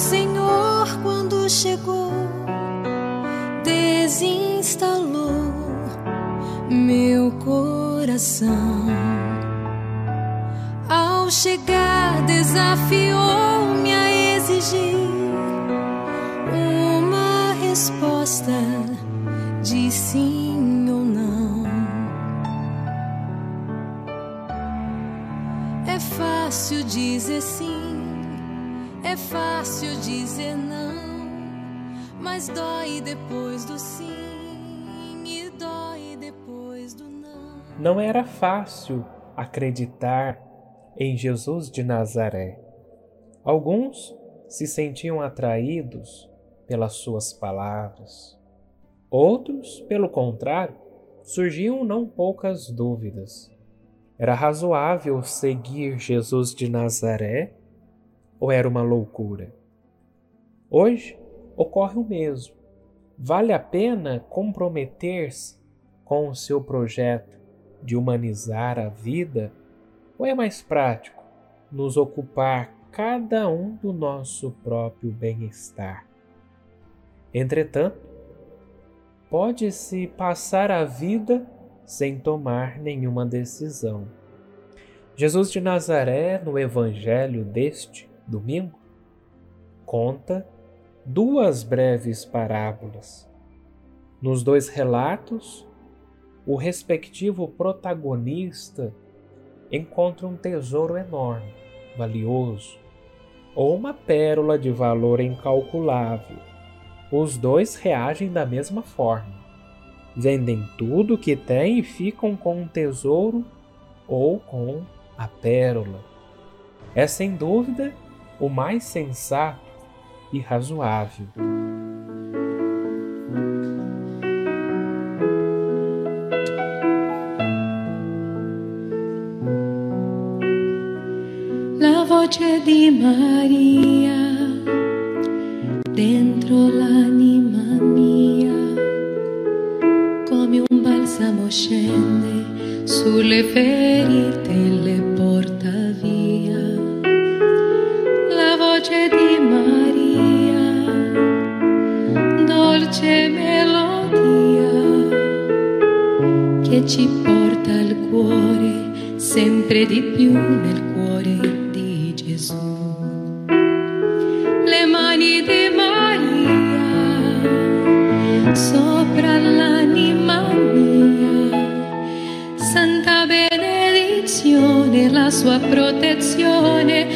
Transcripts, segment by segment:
Senhor, quando chegou, desinstalou meu coração. Ao chegar, desafiou-me não. Era fácil acreditar em Jesus de Nazaré. Alguns se sentiam atraídos pelas suas palavras. Outros, pelo contrário, surgiam não poucas dúvidas. Era razoável seguir Jesus de Nazaré ou era uma loucura? Hoje ocorre o mesmo. Vale a pena comprometer-se com o seu projeto de humanizar a vida ou é mais prático nos ocupar cada um do nosso próprio bem-estar? Entretanto, pode-se passar a vida sem tomar nenhuma decisão. Jesus de Nazaré, no Evangelho deste domingo, conta duas breves parábolas. Nos dois relatos, o respectivo protagonista encontra um tesouro enorme, valioso, ou uma pérola de valor incalculável. Os dois reagem da mesma forma. Vendem tudo que têm e ficam com o tesouro ou com a pérola. É sem dúvida o mais sensato e razoável. Di Maria dentro l'anima mia, come un balsamo scende sulle ferite e le porta via. La voce di Maria, dolce melodia, che ci porta al cuore sempre di più nel cuore sua protezione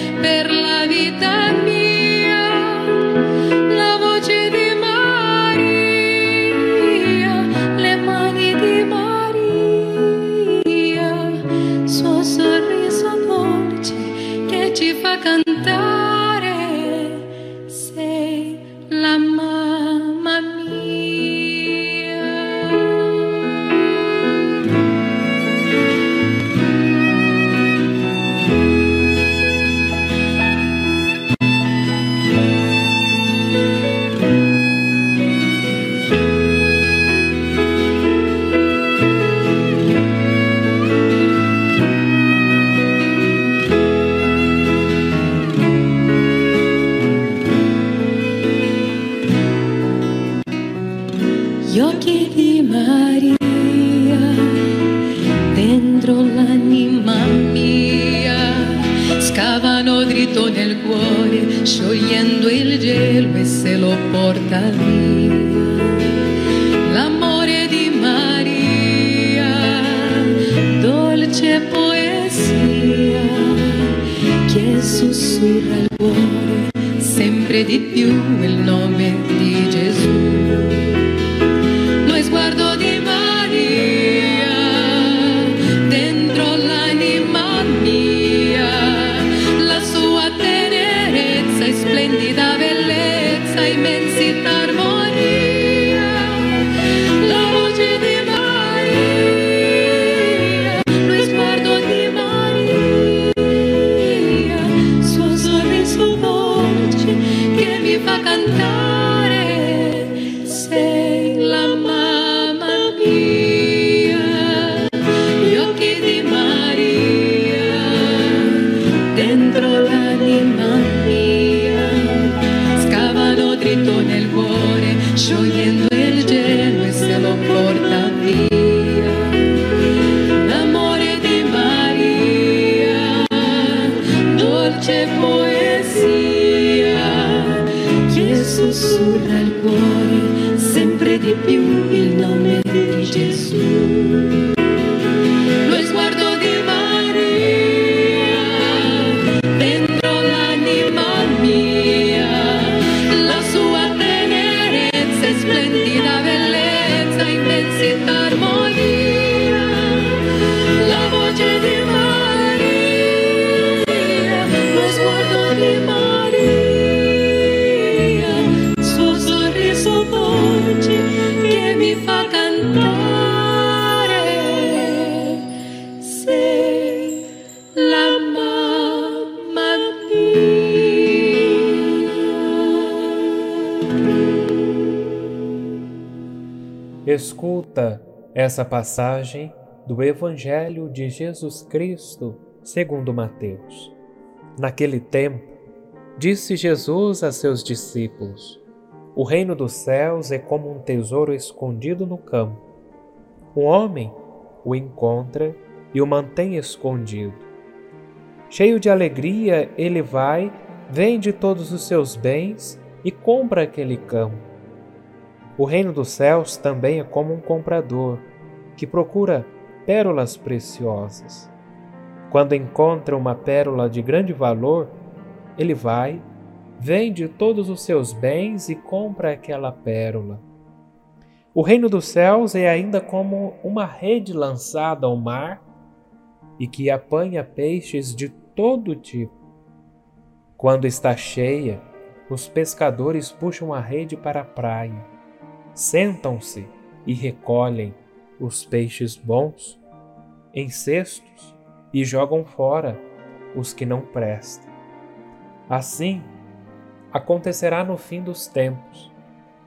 If you will know. Escuta essa passagem do Evangelho de Jesus Cristo segundo Mateus. Naquele tempo, disse Jesus a seus discípulos: O reino dos céus é como um tesouro escondido no campo. Um homem o encontra e o mantém escondido. Cheio de alegria, ele vai, vende todos os seus bens e compra aquele campo o reino dos céus também é como um comprador que procura pérolas preciosas. Quando encontra uma pérola de grande valor, ele vai, vende todos os seus bens e compra aquela pérola. O reino dos céus é ainda como uma rede lançada ao mar e que apanha peixes de todo tipo. Quando está cheia, os pescadores puxam a rede para a praia sentam-se e recolhem os peixes bons em cestos e jogam fora os que não prestam. Assim acontecerá no fim dos tempos.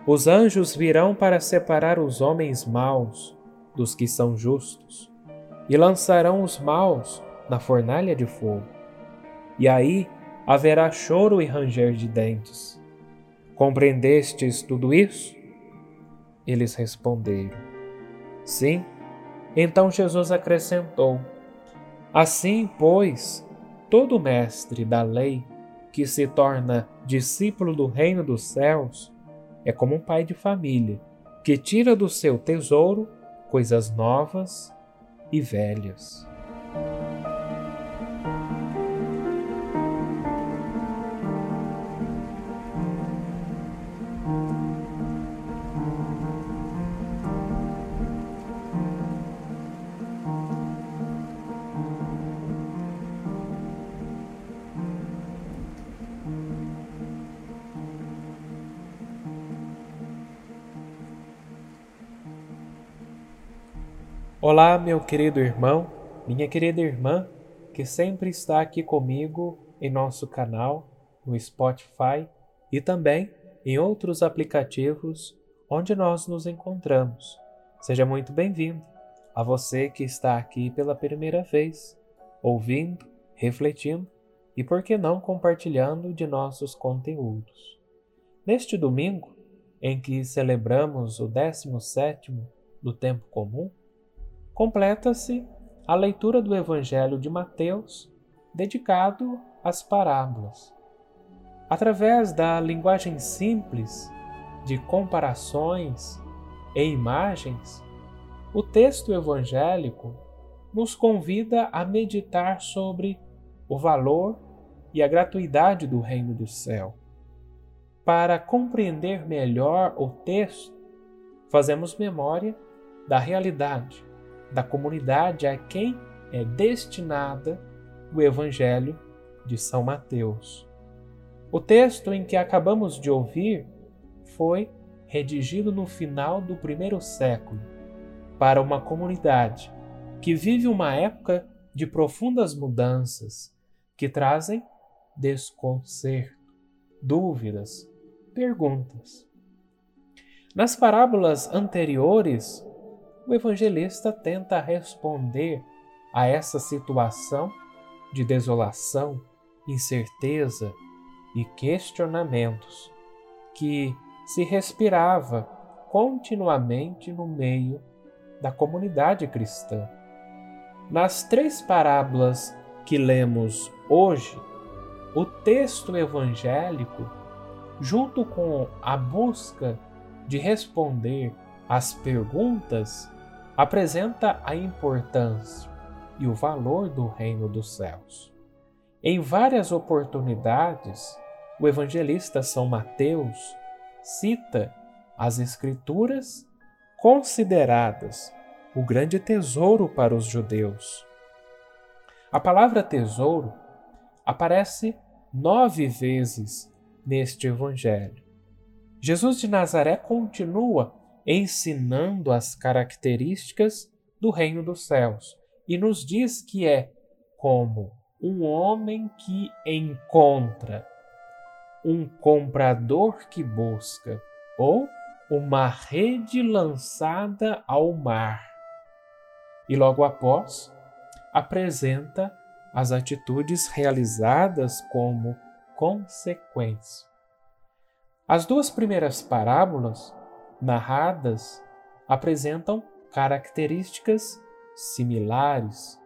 Os anjos virão para separar os homens maus dos que são justos e lançarão os maus na fornalha de fogo. E aí haverá choro e ranger de dentes. Compreendestes tudo isso? Eles responderam: Sim. Então Jesus acrescentou: Assim, pois, todo mestre da lei que se torna discípulo do reino dos céus é como um pai de família que tira do seu tesouro coisas novas e velhas. Olá, meu querido irmão, minha querida irmã, que sempre está aqui comigo em nosso canal, no Spotify e também em outros aplicativos onde nós nos encontramos. Seja muito bem-vindo. A você que está aqui pela primeira vez, ouvindo, refletindo e, por que não, compartilhando de nossos conteúdos. Neste domingo, em que celebramos o 17 do tempo comum, completa-se a leitura do Evangelho de Mateus dedicado às parábolas. Através da linguagem simples de comparações e imagens, o texto evangélico nos convida a meditar sobre o valor e a gratuidade do reino do céu. Para compreender melhor o texto, fazemos memória da realidade da comunidade a quem é destinada o Evangelho de São Mateus. O texto em que acabamos de ouvir foi redigido no final do primeiro século para uma comunidade que vive uma época de profundas mudanças que trazem desconcerto, dúvidas, perguntas. Nas parábolas anteriores, o evangelista tenta responder a essa situação de desolação, incerteza e questionamentos que se respirava continuamente no meio da comunidade cristã. Nas três parábolas que lemos hoje, o texto evangélico junto com a busca de responder às perguntas, apresenta a importância e o valor do reino dos céus. Em várias oportunidades, o evangelista São Mateus cita as Escrituras consideradas o grande tesouro para os judeus. A palavra tesouro aparece nove vezes neste Evangelho. Jesus de Nazaré continua ensinando as características do reino dos céus e nos diz que é como um homem que encontra, um comprador que busca, ou uma rede lançada ao mar. E logo após, apresenta as atitudes realizadas como consequência. As duas primeiras parábolas narradas apresentam características similares,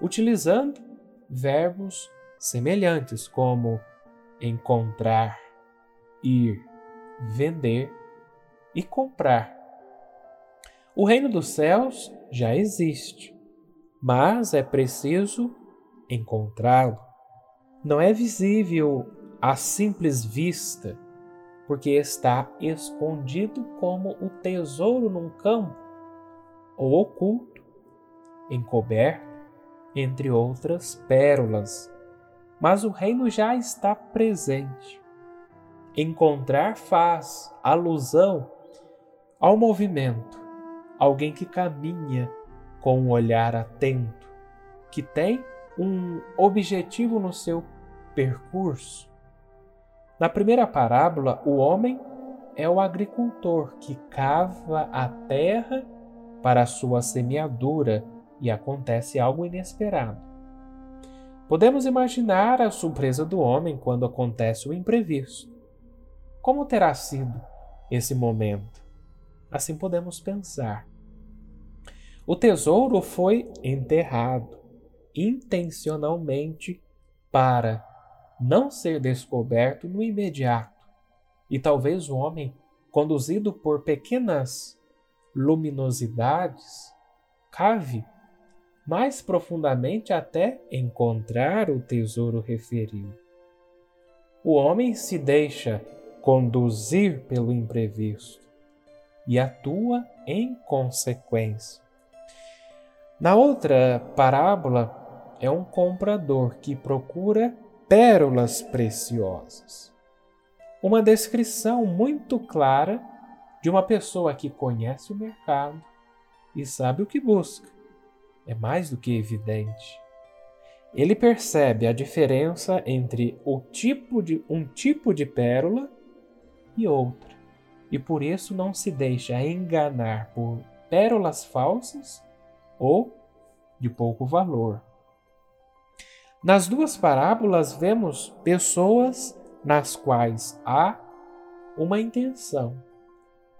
utilizando verbos semelhantes como encontrar, ir, vender e comprar. O reino dos céus já existe, mas é preciso encontrá-lo. Não é visível à simples vista, porque está escondido como o tesouro num campo, ou oculto, encoberto entre outras pérolas. Mas o reino já está presente. Encontrar faz alusão ao movimento, alguém que caminha com um olhar atento, que tem um objetivo no seu percurso. Na primeira parábola, o homem é o agricultor que cava a terra para a sua semeadura e acontece algo inesperado. Podemos imaginar a surpresa do homem quando acontece o imprevisto. Como terá sido esse momento? Assim podemos pensar. O tesouro foi enterrado intencionalmente para não ser descoberto no imediato. E talvez o homem, conduzido por pequenas luminosidades, cave mais profundamente até encontrar o tesouro referido. O homem se deixa conduzir pelo imprevisto e atua em consequência. Na outra parábola, é um comprador que procura pérolas preciosas. Uma descrição muito clara de uma pessoa que conhece o mercado e sabe o que busca é mais do que evidente. Ele percebe a diferença entre o tipo de um tipo de pérola e outra, e por isso não se deixa enganar por pérolas falsas ou de pouco valor. Nas duas parábolas vemos pessoas nas quais há uma intenção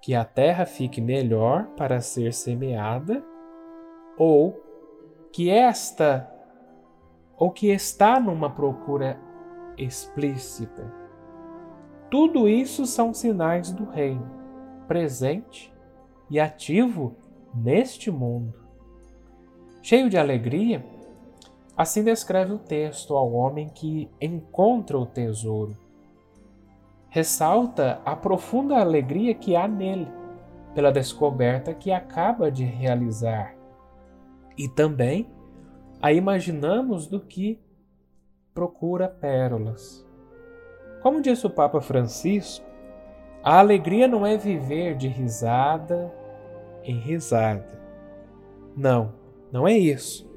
que a terra fique melhor para ser semeada ou que esta ou que está numa procura explícita. Tudo isso são sinais do reino, presente e ativo neste mundo. Cheio de alegria, assim descreve o texto ao homem que encontra o tesouro. Ressalta a profunda alegria que há nele pela descoberta que acaba de realizar e também a imaginamos do que procura pérolas. Como disse o Papa Francisco, a alegria não é viver de risada em risada. Não, não é isso.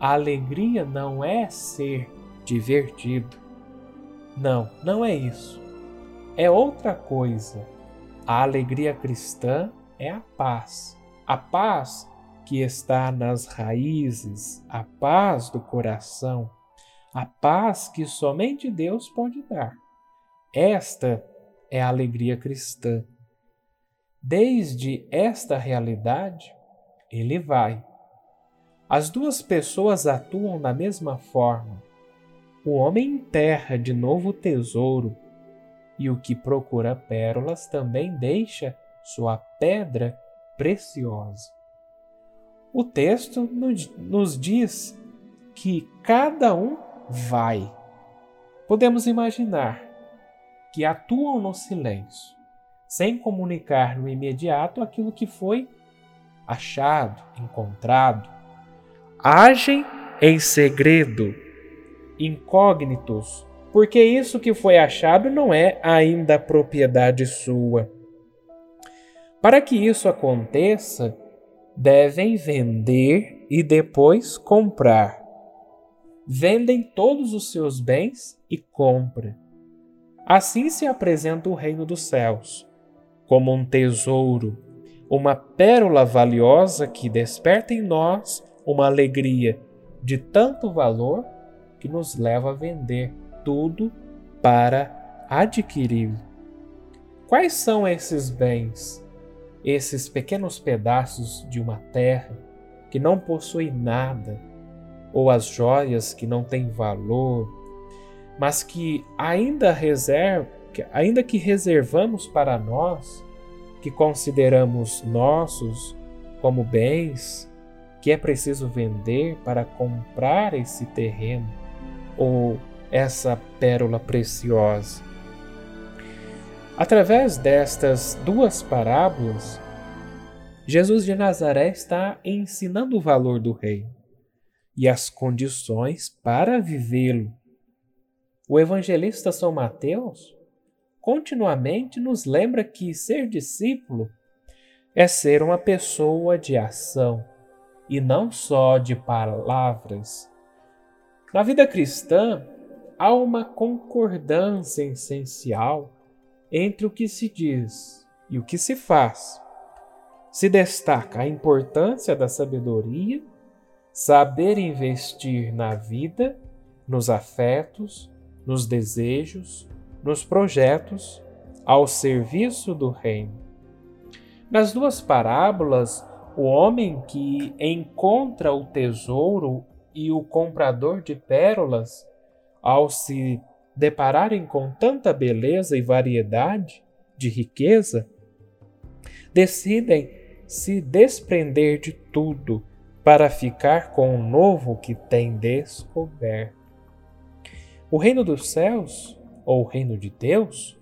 A alegria não é ser divertido. Não, não é isso. É outra coisa. A alegria cristã é a paz. A paz que está nas raízes, a paz do coração, a paz que somente Deus pode dar. Esta é a alegria cristã. Desde esta realidade, ele vai. As duas pessoas atuam da mesma forma. O homem enterra de novo o tesouro e o que procura pérolas também deixa sua pedra preciosa. O texto nos diz que cada um vai. Podemos imaginar que atuam no silêncio, sem comunicar no imediato aquilo que foi achado, encontrado. Agem em segredo, incógnitos, porque isso que foi achado não é ainda propriedade sua. Para que isso aconteça, devem vender e depois comprar. Vendem todos os seus bens e compram. Assim se apresenta o reino dos céus, como um tesouro, uma pérola valiosa que desperta em nós uma alegria de tanto valor que nos leva a vender tudo para adquirir. Quais são esses bens? esses pequenos pedaços de uma terra que não possui nada, ou as joias que não têm valor, mas que ainda reserva, ainda que reservamos para nós, que consideramos nossos como bens, que é preciso vender para comprar esse terreno ou essa pérola preciosa. Através destas duas parábolas, Jesus de Nazaré está ensinando o valor do reino e as condições para vivê-lo. O evangelista São Mateus continuamente nos lembra que ser discípulo é ser uma pessoa de ação e não só de palavras. Na vida cristã, há uma concordância essencial entre o que se diz e o que se faz. Se destaca a importância da sabedoria, saber investir na vida, nos afetos, nos desejos, nos projetos, ao serviço do reino. Nas duas parábolas, o homem que encontra o tesouro e o comprador de pérolas, ao se depararem com tanta beleza e variedade de riqueza, decidem se desprender de tudo para ficar com o novo que têm descoberto. O reino dos céus, ou o reino de Deus,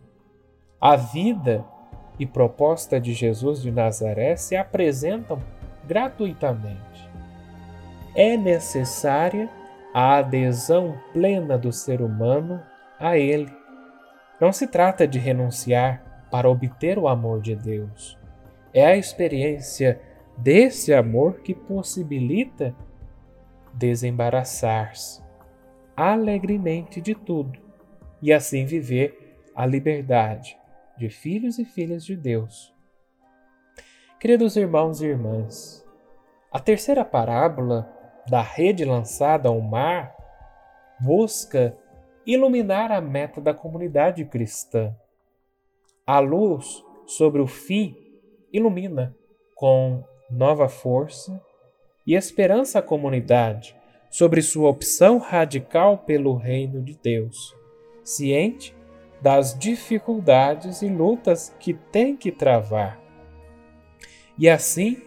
a vida e proposta de Jesus de Nazaré se apresentam gratuitamente. É necessária a adesão plena do ser humano a Ele. Não se trata de renunciar para obter o amor de Deus. É a experiência desse amor que possibilita desembaraçar-se alegremente de tudo e assim viver a liberdade de filhos e filhas de Deus. Queridos irmãos e irmãs, a terceira parábola da rede lançada ao mar busca iluminar a meta da comunidade cristã. A luz sobre o fim ilumina com nova força e esperança a comunidade sobre sua opção radical pelo reino de Deus, ciente das dificuldades e lutas que tem que travar. E assim,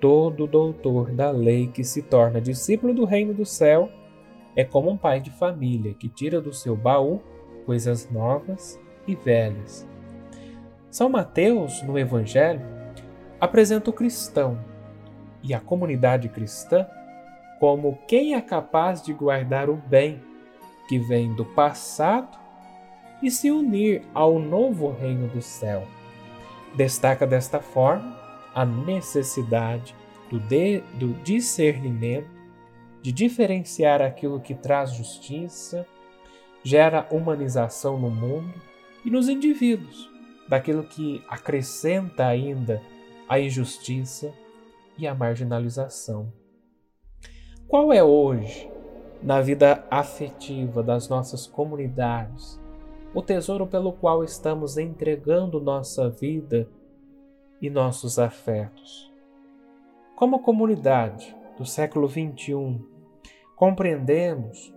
todo doutor da lei que se torna discípulo do reino do céu é como um pai de família que tira do seu baú coisas novas e velhas. São Mateus, no Evangelho, apresenta o cristão e a comunidade cristã como quem é capaz de guardar o bem que vem do passado e se unir ao novo reino do céu. Destaca desta forma a necessidade do, de, do discernimento de diferenciar aquilo que traz justiça, gera humanização no mundo e nos indivíduos, daquilo que acrescenta ainda a injustiça e a marginalização. Qual é hoje, na vida afetiva das nossas comunidades, o tesouro pelo qual estamos entregando nossa vida e nossos afetos? Como comunidade do século XXI, compreendemos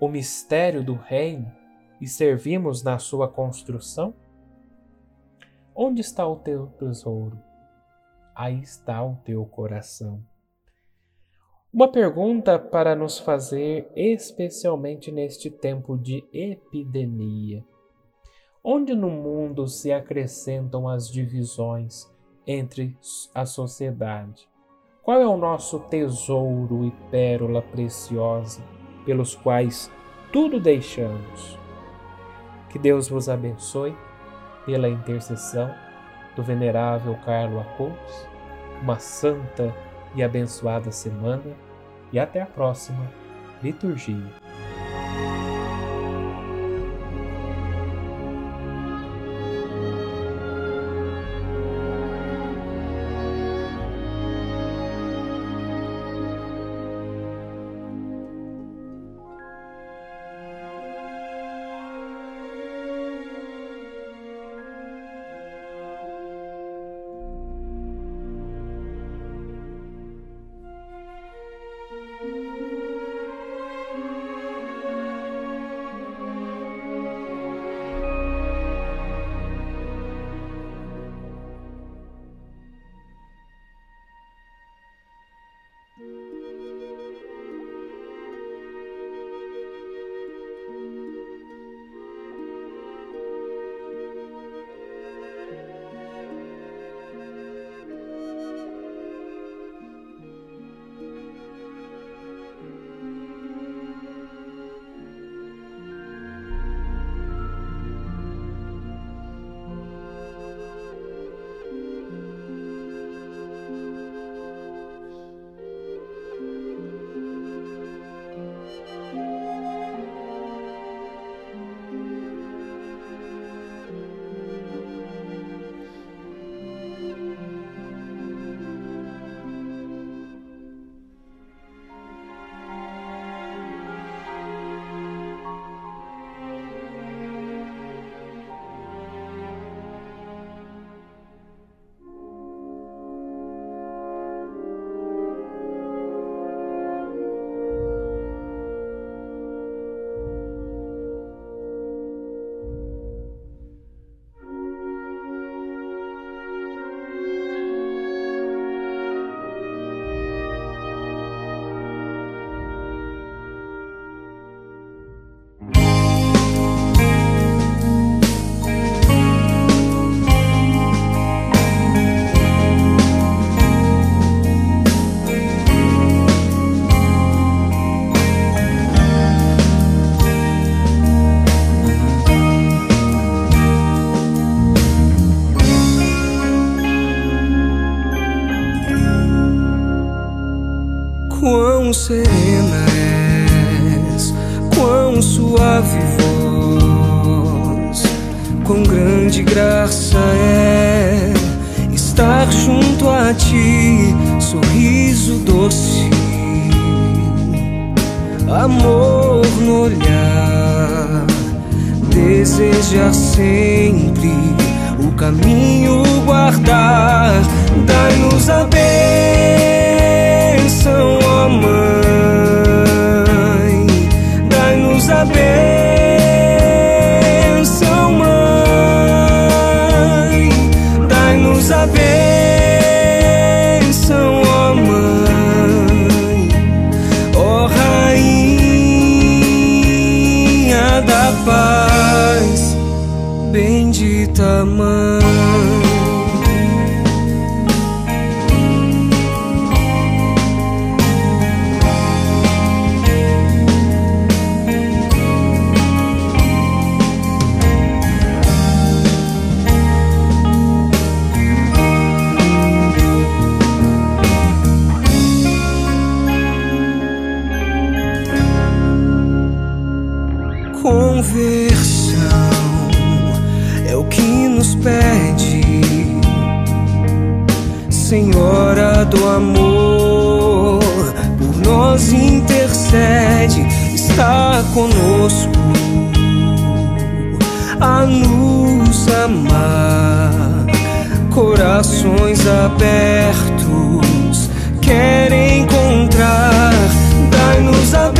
o mistério do reino e servimos na sua construção? Onde está o teu tesouro? Aí está o teu coração. Uma pergunta para nos fazer, especialmente neste tempo de epidemia. Onde no mundo se acrescentam as divisões entre a sociedade? Qual é o nosso tesouro e pérola preciosa pelos quais tudo deixamos? Que Deus vos abençoe pela intercessão do venerável Carlo Acolhos. Uma santa e abençoada semana e até a próxima liturgia. Serena és, quão suave voz, quão grande graça é estar junto a ti, sorriso doce, amor no olhar, desejar sempre o caminho guardar, dai-nos a bênção Mãe, dai-nos a bênção, Mãe, dai-nos a bênção, ó Mãe, ó Rainha da Paz, bendita Mãe. Conosco a nos amar. Corações abertos querem encontrar, dai-nos a